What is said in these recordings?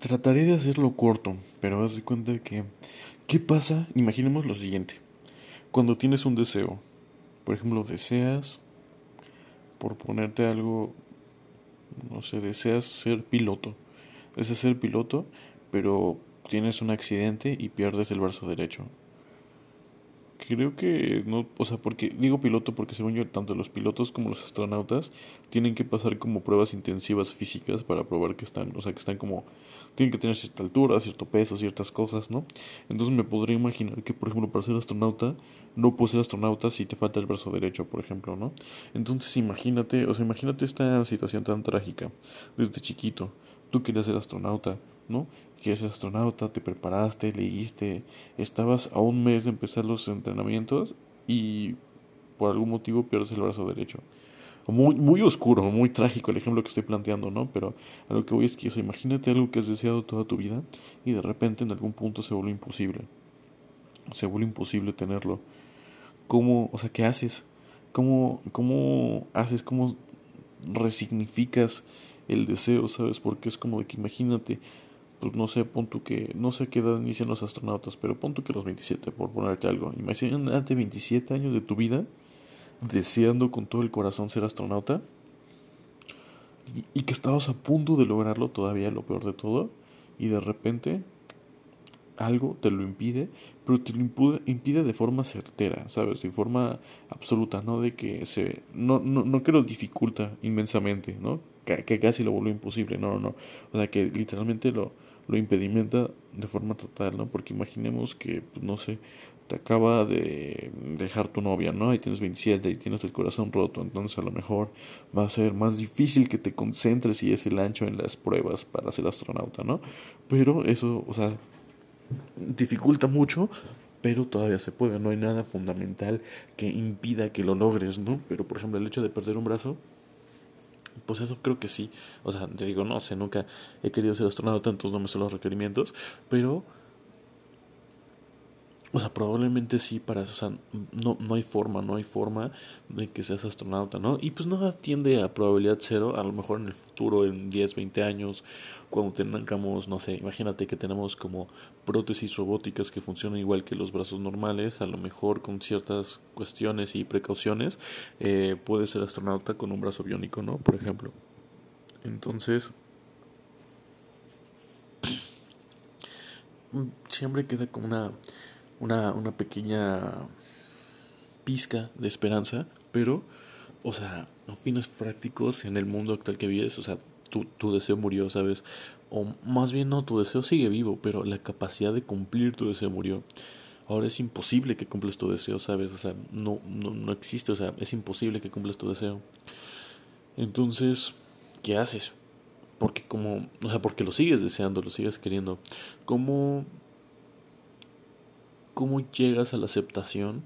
Trataré de hacerlo corto, pero haz de cuenta que... ¿Qué pasa? Imaginemos lo siguiente. Cuando tienes un deseo, por ejemplo, deseas, por ponerte algo, no sé, deseas ser piloto. Deseas ser piloto, pero tienes un accidente y pierdes el brazo derecho. Creo que no, o sea, porque digo piloto porque según yo tanto los pilotos como los astronautas tienen que pasar como pruebas intensivas físicas para probar que están, o sea, que están como tienen que tener cierta altura, cierto peso, ciertas cosas, ¿no? Entonces me podría imaginar que, por ejemplo, para ser astronauta no puedes ser astronauta si te falta el brazo derecho, por ejemplo, ¿no? Entonces imagínate, o sea, imagínate esta situación tan trágica desde chiquito. Tú querías ser astronauta, ¿no? Querías ser astronauta, te preparaste, leíste, estabas a un mes de empezar los entrenamientos y por algún motivo pierdes el brazo derecho. Muy, muy oscuro, muy trágico el ejemplo que estoy planteando, ¿no? Pero a lo que voy es que, imagínate algo que has deseado toda tu vida y de repente en algún punto se vuelve imposible. Se vuelve imposible tenerlo. ¿Cómo, o sea, qué haces? ¿Cómo, cómo haces, cómo resignificas el deseo, ¿sabes? Porque es como de que imagínate, pues no sé, pon que, no sé qué edad inician los astronautas, pero pon que los 27, por ponerte algo. Imagínate 27 años de tu vida deseando con todo el corazón ser astronauta y, que estabas a punto de lograrlo todavía, lo peor de todo, y de repente algo te lo impide, pero te lo impide, de forma certera, ¿sabes? De forma absoluta, no de que se... No, no, no que lo dificulta inmensamente, ¿no? Que, que casi lo vuelve imposible, no, no, no. O sea, que literalmente lo, lo impedimenta de forma total, ¿no? Porque imaginemos que, pues, no sé, te acaba de dejar tu novia, ¿no? Y tienes 27 y tienes el corazón roto, entonces a lo mejor va a ser más difícil que te concentres y es el ancho en las pruebas para ser astronauta, ¿no? Pero eso, o sea, dificulta mucho, pero todavía se puede, no hay nada fundamental que impida que lo logres, ¿no? Pero por ejemplo, el hecho de perder un brazo, pues eso creo que sí. O sea, te digo, no sé, nunca he querido ser astronauta, entonces no me sé los requerimientos, pero o sea, probablemente sí para eso, o sea, no, no hay forma, no hay forma de que seas astronauta, ¿no? Y pues no atiende a probabilidad cero, a lo mejor en el futuro, en 10, 20 años, cuando tengamos, no sé, imagínate que tenemos como prótesis robóticas que funcionan igual que los brazos normales, a lo mejor con ciertas cuestiones y precauciones, eh, puede ser astronauta con un brazo biónico, ¿no? Por ejemplo. Entonces, siempre queda como una una, una pequeña pizca de esperanza, pero, o sea, a fines prácticos en el mundo actual que vives, o sea, tu, tu deseo murió, ¿sabes? O más bien no, tu deseo sigue vivo, pero la capacidad de cumplir tu deseo murió. Ahora es imposible que cumples tu deseo, ¿sabes? O sea, no, no, no existe, o sea, es imposible que cumplas tu deseo. Entonces, ¿qué haces? Porque como, o sea, porque lo sigues deseando, lo sigues queriendo. ¿Cómo ¿Cómo llegas a la aceptación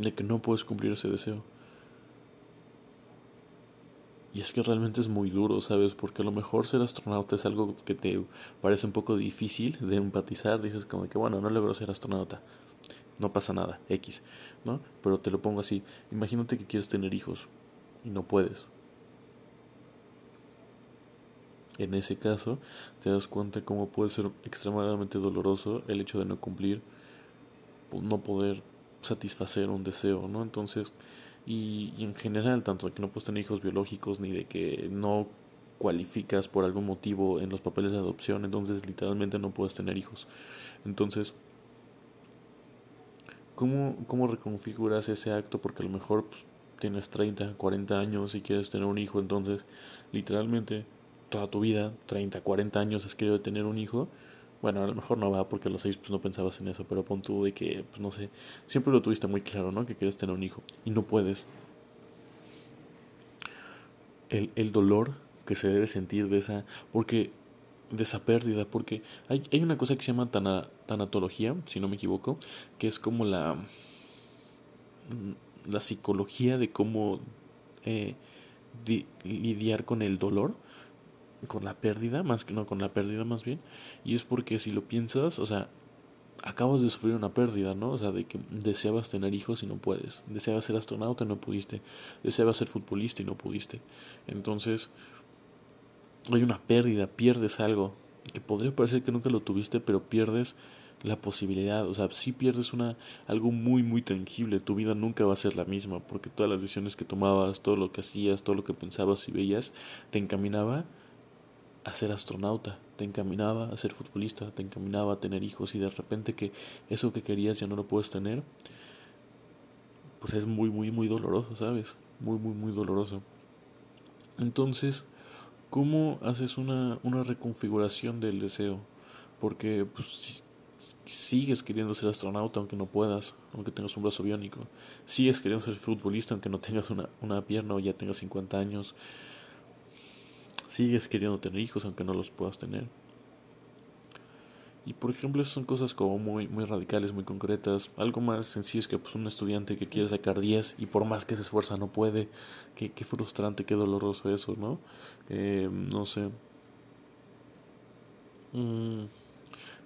de que no puedes cumplir ese deseo? Y es que realmente es muy duro, ¿sabes? Porque a lo mejor ser astronauta es algo que te parece un poco difícil de empatizar. Dices como que, bueno, no logro ser astronauta. No pasa nada, X, ¿no? Pero te lo pongo así. Imagínate que quieres tener hijos y no puedes. En ese caso, te das cuenta cómo puede ser extremadamente doloroso el hecho de no cumplir, no poder satisfacer un deseo, ¿no? Entonces, y, en general, tanto de que no puedes tener hijos biológicos ni de que no cualificas por algún motivo en los papeles de adopción, entonces literalmente no puedes tener hijos. Entonces, ¿cómo, cómo reconfiguras ese acto? Porque a lo mejor pues, tienes 30, 40 años y quieres tener un hijo, entonces literalmente toda tu vida, 30, 40 años has querido tener un hijo, bueno, a lo mejor no va porque a los seis pues no pensabas en eso, pero pon tú de que, pues no sé, siempre lo tuviste muy claro, ¿no? Que quieres tener un hijo y no puedes. El, el dolor que se debe sentir de esa, porque, de esa pérdida, porque hay, hay una cosa que se llama tanatología, si no me equivoco, que es como la, la psicología de cómo eh, lidiar con el dolor con la pérdida, más que no con la pérdida más bien, y es porque si lo piensas, o sea, acabas de sufrir una pérdida, ¿no? O sea, de que deseabas tener hijos y no puedes, deseabas ser astronauta y no pudiste, deseabas ser futbolista y no pudiste. Entonces, hay una pérdida, pierdes algo, que podría parecer que nunca lo tuviste, pero pierdes la posibilidad, o sea, si pierdes una algo muy muy tangible, tu vida nunca va a ser la misma, porque todas las decisiones que tomabas, todo lo que hacías, todo lo que pensabas y veías, te encaminaba a ser astronauta, te encaminaba a ser futbolista, te encaminaba a tener hijos y de repente que eso que querías ya no lo puedes tener, pues es muy muy muy doloroso, ¿sabes? Muy muy muy doloroso. Entonces, ¿cómo haces una, una reconfiguración del deseo? Porque pues, sigues queriendo ser astronauta aunque no puedas, aunque tengas un brazo biónico. Sigues queriendo ser futbolista aunque no tengas una, una pierna o ya tengas 50 años. Sigues queriendo tener hijos aunque no los puedas tener. Y por ejemplo, esas son cosas como muy, muy radicales, muy concretas. Algo más sencillo es que pues, un estudiante que quiere sacar 10 y por más que se esfuerza no puede. Qué, qué frustrante, qué doloroso eso, ¿no? Eh, no sé. Mm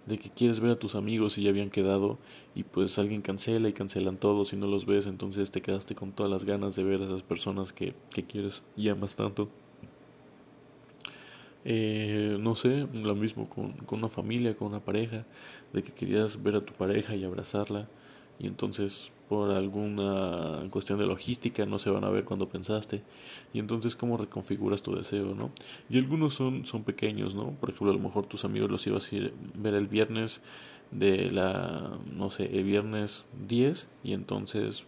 de que quieres ver a tus amigos y ya habían quedado y pues alguien cancela y cancelan todos y no los ves, entonces te quedaste con todas las ganas de ver a esas personas que, que quieres y amas tanto. Eh, no sé, lo mismo con, con una familia, con una pareja, de que querías ver a tu pareja y abrazarla y entonces por alguna cuestión de logística no se van a ver cuando pensaste y entonces cómo reconfiguras tu deseo no y algunos son son pequeños no por ejemplo a lo mejor tus amigos los ibas a ir ver el viernes de la no sé el viernes 10 y entonces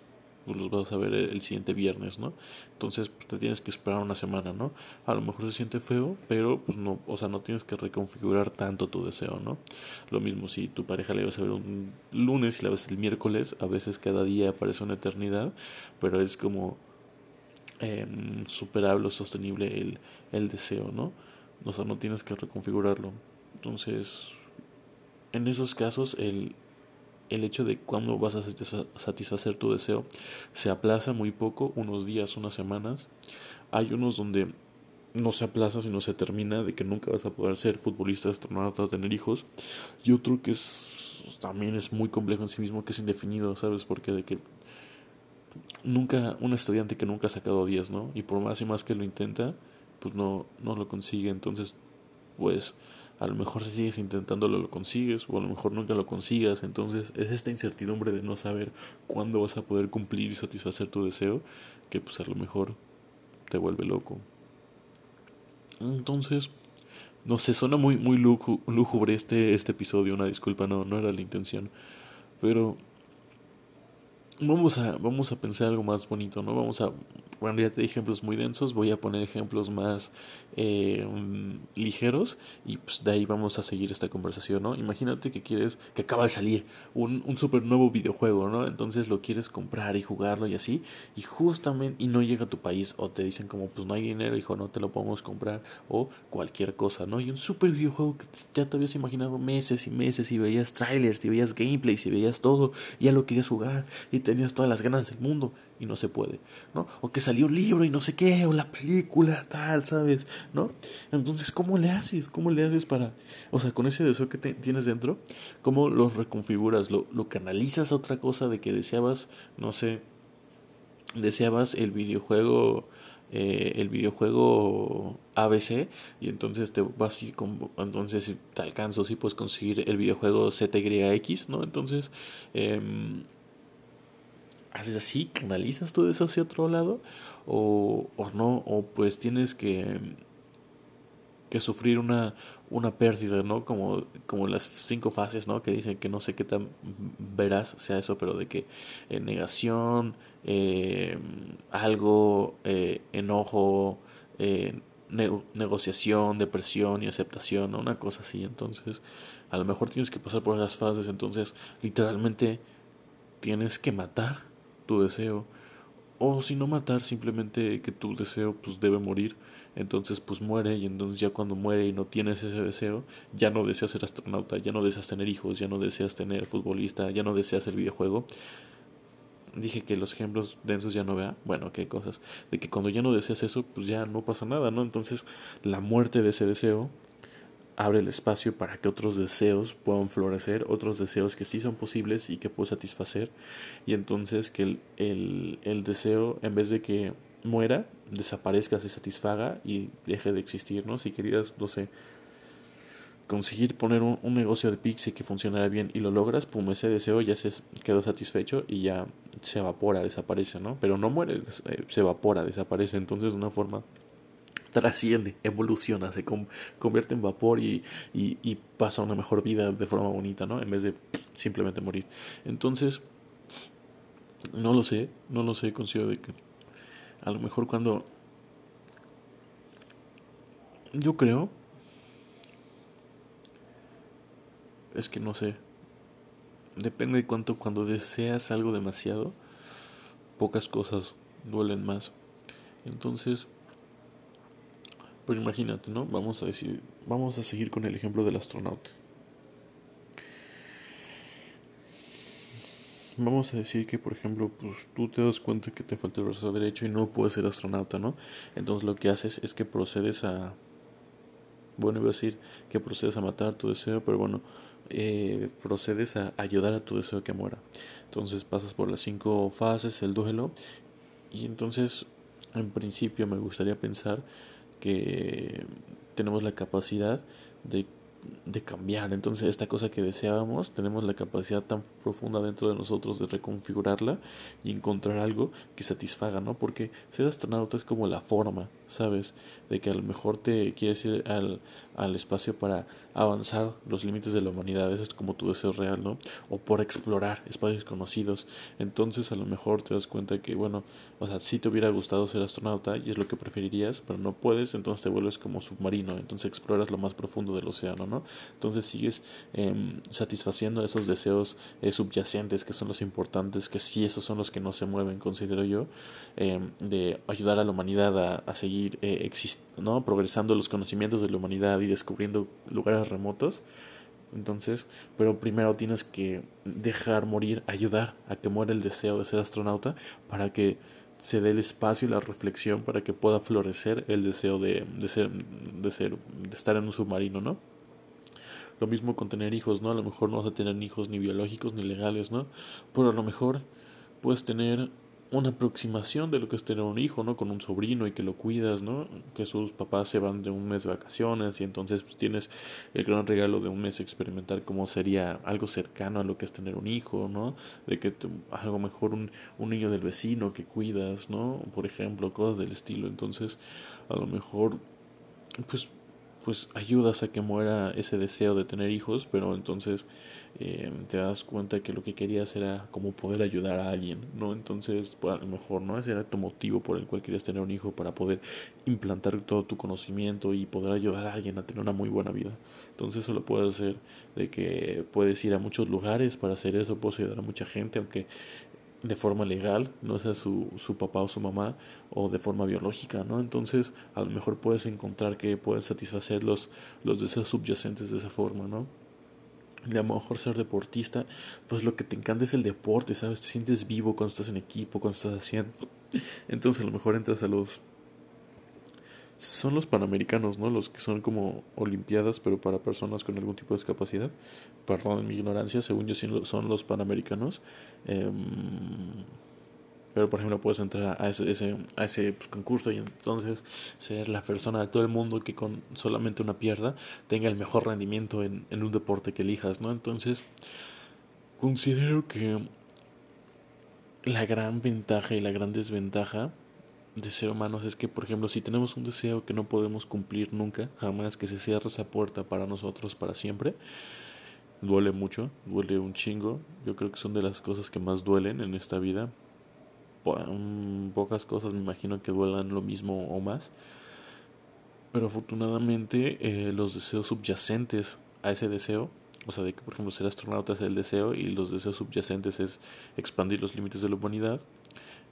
pues los vas a ver el siguiente viernes, ¿no? Entonces pues, te tienes que esperar una semana, ¿no? A lo mejor se siente feo, pero pues no, o sea, no tienes que reconfigurar tanto tu deseo, ¿no? Lo mismo si tu pareja le vas a ver un lunes y la ves el miércoles, a veces cada día parece una eternidad, pero es como eh, superable o sostenible el, el deseo, ¿no? O sea, no tienes que reconfigurarlo. Entonces, en esos casos, el el hecho de cuándo vas a satisfacer tu deseo se aplaza muy poco, unos días, unas semanas. Hay unos donde no se aplaza, sino se termina, de que nunca vas a poder ser futbolista, astronauta o tener hijos. Y otro que es, también es muy complejo en sí mismo, que es indefinido, ¿sabes? Porque de que nunca, un estudiante que nunca ha sacado 10, ¿no? Y por más y más que lo intenta, pues no, no lo consigue. Entonces, pues a lo mejor si sigues intentándolo lo consigues o a lo mejor nunca lo consigas. Entonces es esta incertidumbre de no saber cuándo vas a poder cumplir y satisfacer tu deseo que pues a lo mejor te vuelve loco. Entonces, no sé, suena muy, muy lúgubre este, este episodio, una disculpa, no, no era la intención. Pero vamos a, vamos a pensar algo más bonito, ¿no? Vamos a bueno, ya te di ejemplos muy densos, voy a poner ejemplos más eh, ligeros y pues de ahí vamos a seguir esta conversación, ¿no? Imagínate que quieres, que acaba de salir un, un super nuevo videojuego, ¿no? Entonces lo quieres comprar y jugarlo y así, y justamente, y no llega a tu país, o te dicen como, pues no hay dinero, hijo, no te lo podemos comprar, o cualquier cosa, ¿no? Y un super videojuego que ya te habías imaginado meses y meses, y veías trailers, y veías gameplays, y veías todo, ya lo querías jugar, y tenías todas las ganas del mundo, y no se puede, ¿no? O que salió un libro y no sé qué, o la película, tal, ¿sabes? ¿No? Entonces, ¿cómo le haces? ¿Cómo le haces para, o sea, con ese deseo que tienes dentro, cómo lo reconfiguras? ¿Lo, ¿Lo canalizas a otra cosa de que deseabas, no sé, deseabas el videojuego... Eh, el videojuego ABC y entonces te vas y entonces te alcanzo si puedes conseguir el videojuego ZYX no entonces eh, haces así, canalizas todo eso hacia otro lado o, o no, o pues tienes que, que sufrir una, una pérdida, ¿no? Como, como las cinco fases, ¿no? Que dicen que no sé qué tan verás sea eso, pero de que eh, negación, eh, algo, eh, enojo, negociación, depresión y aceptación. Una cosa así. Entonces, a lo mejor tienes que pasar por esas fases, entonces, literalmente tienes que matar tu deseo o si no matar simplemente que tu deseo pues debe morir entonces pues muere y entonces ya cuando muere y no tienes ese deseo ya no deseas ser astronauta ya no deseas tener hijos ya no deseas tener futbolista ya no deseas el videojuego. Dije que los ejemplos densos ya no vea bueno qué cosas de que cuando ya no deseas eso pues ya no pasa nada no entonces la muerte de ese deseo abre el espacio para que otros deseos puedan florecer, otros deseos que sí son posibles y que puedo satisfacer, y entonces que el, el, el deseo, en vez de que muera, desaparezca, se satisfaga y deje de existir, ¿no? Si querías, no sé, conseguir poner un, negocio de Pixie que funcionara bien y lo logras, pum, ese deseo ya se quedó satisfecho y ya se evapora, desaparece, ¿no? Pero no muere, eh, se evapora, desaparece. Entonces, de una forma trasciende, evoluciona, se convierte en vapor y, pasa una mejor vida de forma bonita, ¿no? En vez de simplemente morir. Entonces, no lo sé, no lo sé, considero de que a lo mejor cuando... Yo creo... Es que no sé. Depende de cuánto cuando deseas algo demasiado, pocas cosas duelen más. Entonces, pero imagínate, ¿no? Vamos a decir, vamos a seguir con el ejemplo del astronauta. Vamos a decir que, por ejemplo, pues tú te das cuenta que te falta el brazo derecho y no puedes ser astronauta, ¿no? Entonces lo que haces es que procedes a... Bueno, iba a decir que procedes a matar tu deseo, pero bueno, eh, procedes a ayudar a tu deseo que muera. Entonces pasas por las cinco fases, el duelo, y entonces, en principio, me gustaría pensar que tenemos la capacidad de de cambiar. Entonces esta cosa que deseábamos, tenemos la capacidad tan profunda dentro de nosotros de reconfigurarla y encontrar algo que satisfaga, ¿no? Porque ser astronauta es como la forma, ¿sabes? De que a lo mejor te quieres ir al, al espacio para avanzar los límites de la humanidad, eso es como tu deseo real, ¿no? O por explorar espacios conocidos. Entonces a lo mejor te das cuenta que, bueno, o sea, si te hubiera gustado ser astronauta y es lo que preferirías, pero no puedes, entonces te vuelves como submarino, entonces exploras lo más profundo del océano, Entonces sigues em, satisfaciendo esos deseos eh, subyacentes que son los importantes, que sí, esos son los que no se mueven, considero yo, em, de ayudar a la humanidad a, seguir eh, ¿no? progresando los conocimientos de la humanidad y descubriendo lugares remotos. Entonces, pero primero tienes que dejar morir, ayudar a que muera el deseo de ser astronauta para que se dé el espacio y la reflexión para que pueda florecer el deseo de, de ser, de ser, de estar en un submarino, ¿no? Lo mismo con tener hijos, ¿no? A lo mejor no vas a tener hijos ni biológicos ni legales, ¿no? Pero a lo mejor puedes tener una aproximación de lo que es tener un hijo, ¿no? Con un sobrino y que lo cuidas, ¿no? Que sus papás se van de un mes de vacaciones y entonces pues tienes el gran regalo de un mes experimentar cómo sería algo cercano a lo que es tener un hijo, ¿no? De que algo mejor un, un niño del vecino que cuidas, ¿no? Por ejemplo, cosas del estilo. Entonces, a lo mejor, pues pues ayudas a que muera ese deseo de tener hijos, pero entonces eh, te das cuenta que lo que querías era como poder ayudar a alguien, ¿no? Entonces, pues, a lo mejor, ¿no? Ese era tu motivo por el cual querías tener un hijo, para poder implantar todo tu conocimiento y poder ayudar a alguien a tener una muy buena vida. Entonces, eso lo puedes hacer de que puedes ir a muchos lugares para hacer eso, puedes ayudar a mucha gente, aunque de forma legal, no sea su, su papá o su mamá, o de forma biológica, ¿no? Entonces, a lo mejor puedes encontrar que puedes satisfacer los, los deseos subyacentes de esa forma, ¿no? Y a lo mejor ser deportista, pues lo que te encanta es el deporte, ¿sabes? Te sientes vivo cuando estás en equipo, cuando estás haciendo. Entonces, a lo mejor entras a los son los panamericanos, ¿no? Los que son como olimpiadas, pero para personas con algún tipo de discapacidad. Perdón mi ignorancia, según yo son los panamericanos. Em, pero por ejemplo puedes entrar a ese, ese a ese pues, concurso y entonces ser la persona de todo el mundo que con solamente una pierna tenga el mejor rendimiento en, en un deporte que elijas, ¿no? Entonces considero que la gran ventaja y la gran desventaja de ser humanos es que, por ejemplo, si tenemos un deseo que no podemos cumplir nunca, jamás que se cierre esa puerta para nosotros para siempre, duele mucho, duele un chingo. Yo creo que son de las cosas que más duelen en esta vida. pocas cosas me imagino que duelan lo mismo o más. Pero afortunadamente eh, los deseos subyacentes a ese deseo, o sea, de que por ejemplo ser astronauta es el deseo y los deseos subyacentes es expandir los límites de la humanidad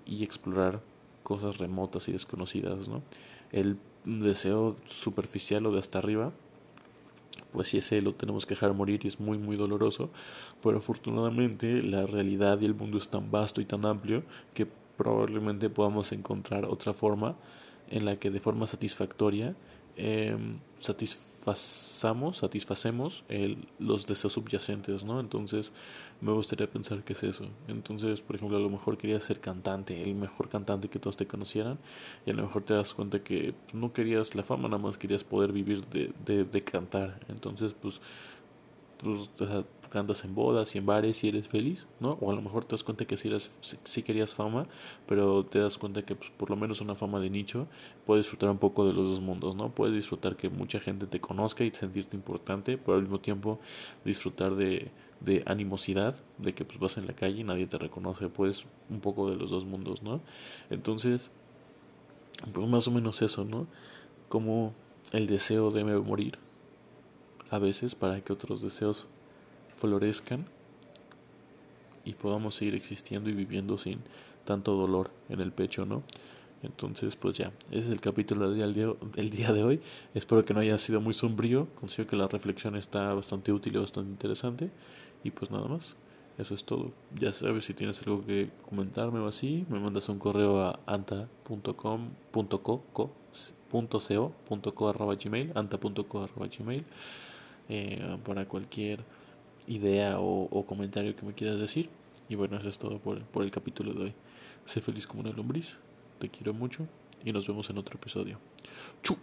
y explorar cosas remotas y desconocidas, ¿no? El deseo superficial o de hasta arriba, pues si ese lo tenemos que dejar morir y es muy muy doloroso, pero afortunadamente la realidad y el mundo es tan vasto y tan amplio que probablemente podamos encontrar otra forma en la que de forma satisfactoria eh, satisfazamos, satisfacemos el, los deseos subyacentes, ¿no? Entonces me gustaría pensar que es eso. Entonces, por ejemplo, a lo mejor querías ser cantante, el mejor cantante que todos te conocieran, y a lo mejor te das cuenta que no querías la fama, nada más querías poder vivir de, de, de cantar. Entonces, pues pues, cantas en bodas y en bares y eres feliz, ¿no? O a lo mejor te das cuenta que si, eres, si, querías fama, pero te das cuenta que pues, por lo menos una fama de nicho puedes disfrutar un poco de los dos mundos, ¿no? Puedes disfrutar que mucha gente te conozca y sentirte importante, pero al mismo tiempo disfrutar de, de animosidad, de que pues vas en la calle y nadie te reconoce, pues un poco de los dos mundos, ¿no? Entonces, pues más o menos eso, ¿no? Como el deseo debe morir a veces para que otros deseos florezcan y podamos seguir existiendo y viviendo sin tanto dolor en el pecho, ¿no? Entonces, pues ya, ese es el capítulo del día, día de hoy. Espero que no haya sido muy sombrío. Considero que la reflexión está bastante útil y bastante interesante. Y pues nada más, eso es todo. Ya sabes, si tienes algo que comentarme o así, me mandas un correo a anta.co.co arroba eh, para cualquier idea o, comentario que me quieras decir. Y bueno, eso es todo por, por el capítulo de hoy. Sé feliz como una lombriz, te quiero mucho y nos vemos en otro episodio. ¡Chu!